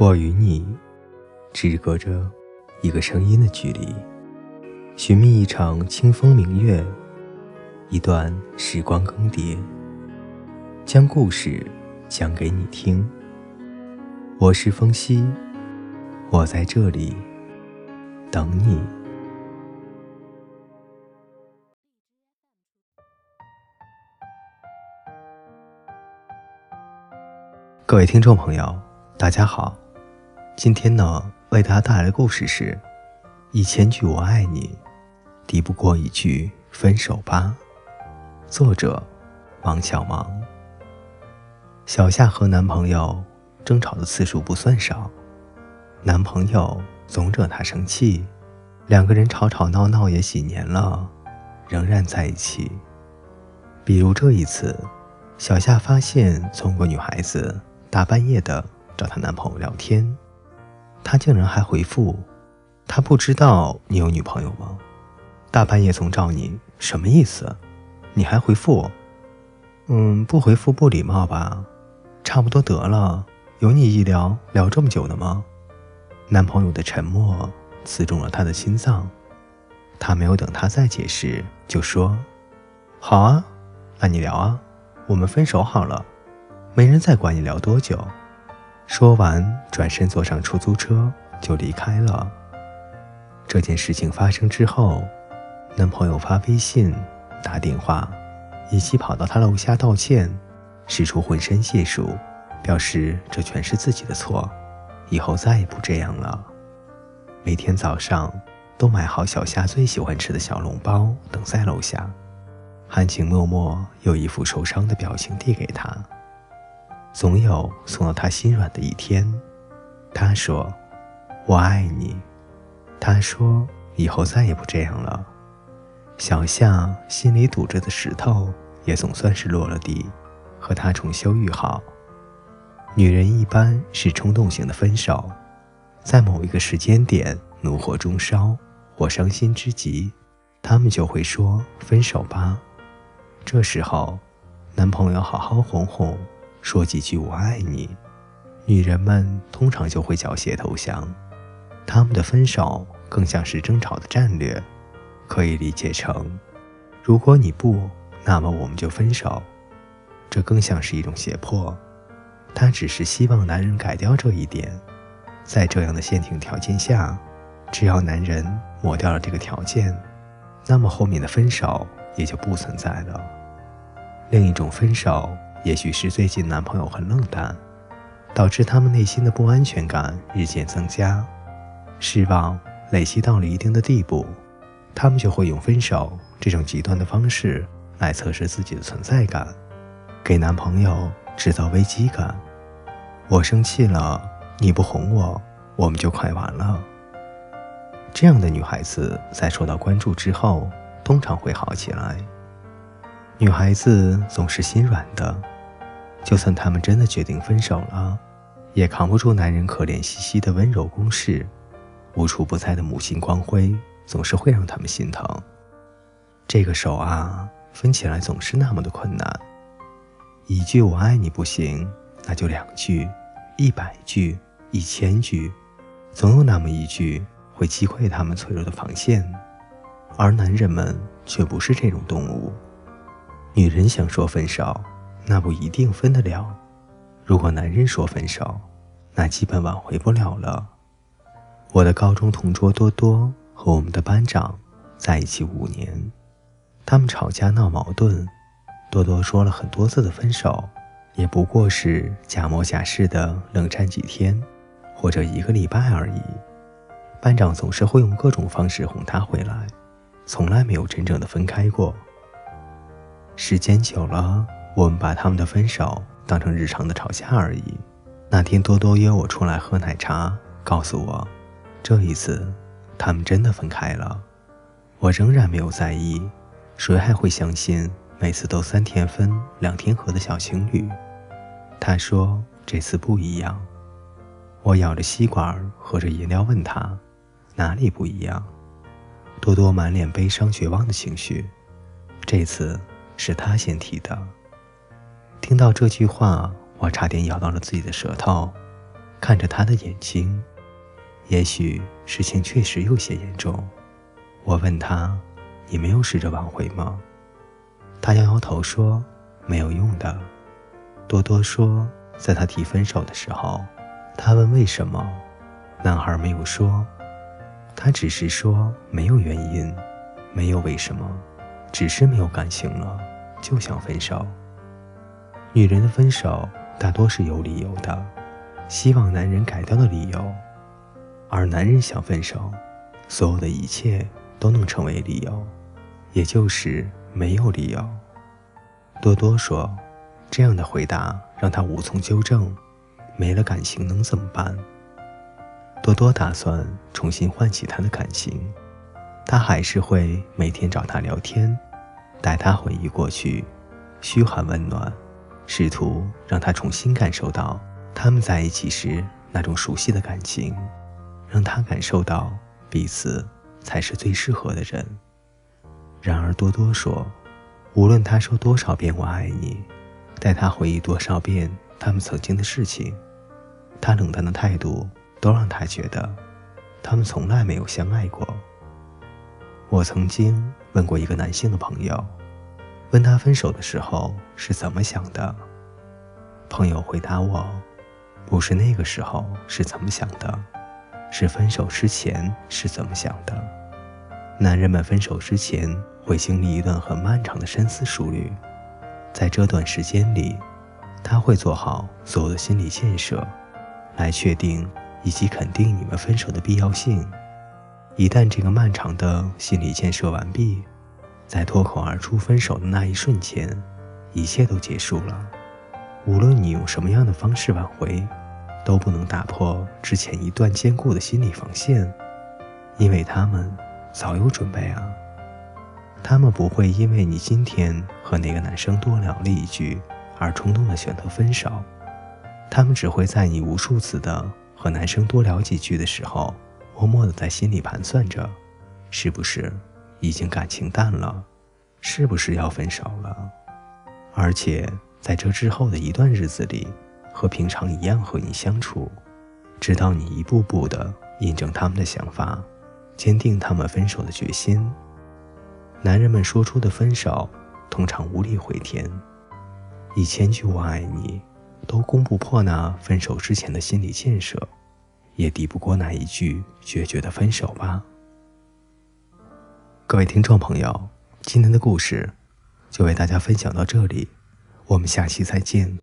我与你只隔着一个声音的距离，寻觅一场清风明月，一段时光更迭，将故事讲给你听。我是风夕，我在这里等你。各位听众朋友，大家好。今天呢，为大家带来的故事是：一千句我爱你，抵不过一句分手吧。作者：王小芒。小夏和男朋友争吵的次数不算少，男朋友总惹她生气，两个人吵吵闹闹也几年了，仍然在一起。比如这一次，小夏发现中国女孩子。大半夜的找她男朋友聊天，他竟然还回复：“他不知道你有女朋友吗？大半夜总找你，什么意思？你还回复？嗯，不回复不礼貌吧？差不多得了，有你一聊聊这么久的吗？”男朋友的沉默刺中了他的心脏，他没有等他再解释，就说：“好啊，那你聊啊，我们分手好了。”没人再管你聊多久。说完，转身坐上出租车就离开了。这件事情发生之后，男朋友发微信、打电话，以及跑到她楼下道歉，使出浑身解数，表示这全是自己的错，以后再也不这样了。每天早上都买好小夏最喜欢吃的小笼包，等在楼下，含情脉脉又一副受伤的表情递给他。总有送到他心软的一天。他说：“我爱你。”他说：“以后再也不这样了。”小夏心里堵着的石头也总算是落了地，和他重修于好。女人一般是冲动型的分手，在某一个时间点怒火中烧或伤心之极，他们就会说分手吧。这时候，男朋友好好哄哄。说几句“我爱你”，女人们通常就会缴械投降。他们的分手更像是争吵的战略，可以理解成：如果你不，那么我们就分手。这更像是一种胁迫。他只是希望男人改掉这一点。在这样的限定条件下，只要男人抹掉了这个条件，那么后面的分手也就不存在了。另一种分手。也许是最近男朋友很冷淡，导致他们内心的不安全感日渐增加，失望累积到了一定的地步，他们就会用分手这种极端的方式来测试自己的存在感，给男朋友制造危机感。我生气了，你不哄我，我们就快完了。这样的女孩子在受到关注之后，通常会好起来。女孩子总是心软的，就算他们真的决定分手了，也扛不住男人可怜兮兮的温柔攻势，无处不在的母亲光辉总是会让他们心疼。这个手啊，分起来总是那么的困难。一句我爱你不行，那就两句，一百句，一千句，总有那么一句会击溃他们脆弱的防线。而男人们却不是这种动物。女人想说分手，那不一定分得了；如果男人说分手，那基本挽回不了了。我的高中同桌多多和我们的班长在一起五年，他们吵架闹矛盾，多多说了很多次的分手，也不过是假模假式的冷战几天，或者一个礼拜而已。班长总是会用各种方式哄她回来，从来没有真正的分开过。时间久了，我们把他们的分手当成日常的吵架而已。那天多多约我出来喝奶茶，告诉我，这一次他们真的分开了。我仍然没有在意，谁还会相信每次都三天分两天合的小情侣？他说这次不一样。我咬着吸管喝着饮料，问他哪里不一样？多多满脸悲伤绝望的情绪。这次。是他先提的。听到这句话，我差点咬到了自己的舌头。看着他的眼睛，也许事情确实有些严重。我问他：“你没有试着挽回吗？”他摇摇头说：“没有用的。”多多说：“在他提分手的时候，他问为什么，男孩没有说，他只是说没有原因，没有为什么，只是没有感情了，就想分手。女人的分手大多是有理由的，希望男人改掉的理由，而男人想分手，所有的一切都能成为理由，也就是没有理由。”多多说。这样的回答让他无从纠正。没了感情能怎么办？多多打算重新唤起他的感情，他还是会每天找他聊天，带他回忆过去，嘘寒问暖，试图让他重新感受到他们在一起时那种熟悉的感情，让他感受到彼此才是最适合的人。然而多多说，无论他说多少遍“我爱你”。带他回忆多少遍他们曾经的事情，他冷淡的态度都让他觉得他们从来没有相爱过。我曾经问过一个男性的朋友，问他分手的时候是怎么想的。朋友回答我，不是那个时候是怎么想的，是分手之前是怎么想的。男人们分手之前会经历一段很漫长的深思熟虑。在这段时间里，他会做好所有的心理建设，来确定以及肯定你们分手的必要性。一旦这个漫长的心理建设完毕，在脱口而出分手的那一瞬间，一切都结束了。无论你用什么样的方式挽回，都不能打破之前一段坚固的心理防线，因为他们早有准备啊。他们不会因为你今天和那个男生多聊了一句而冲动的选择分手，他们只会在你无数次的和男生多聊几句的时候，默默的在心里盘算着，是不是已经感情淡了，是不是要分手了，而且在这之后的一段日子里，和平常一样和你相处，直到你一步步的印证他们的想法，坚定他们分手的决心。男人们说出的分手，通常无力回天。一千句“我爱你”，都攻不破那分手之前的心理建设，也抵不过那一句决绝的分手吧。各位听众朋友，今天的故事就为大家分享到这里，我们下期再见。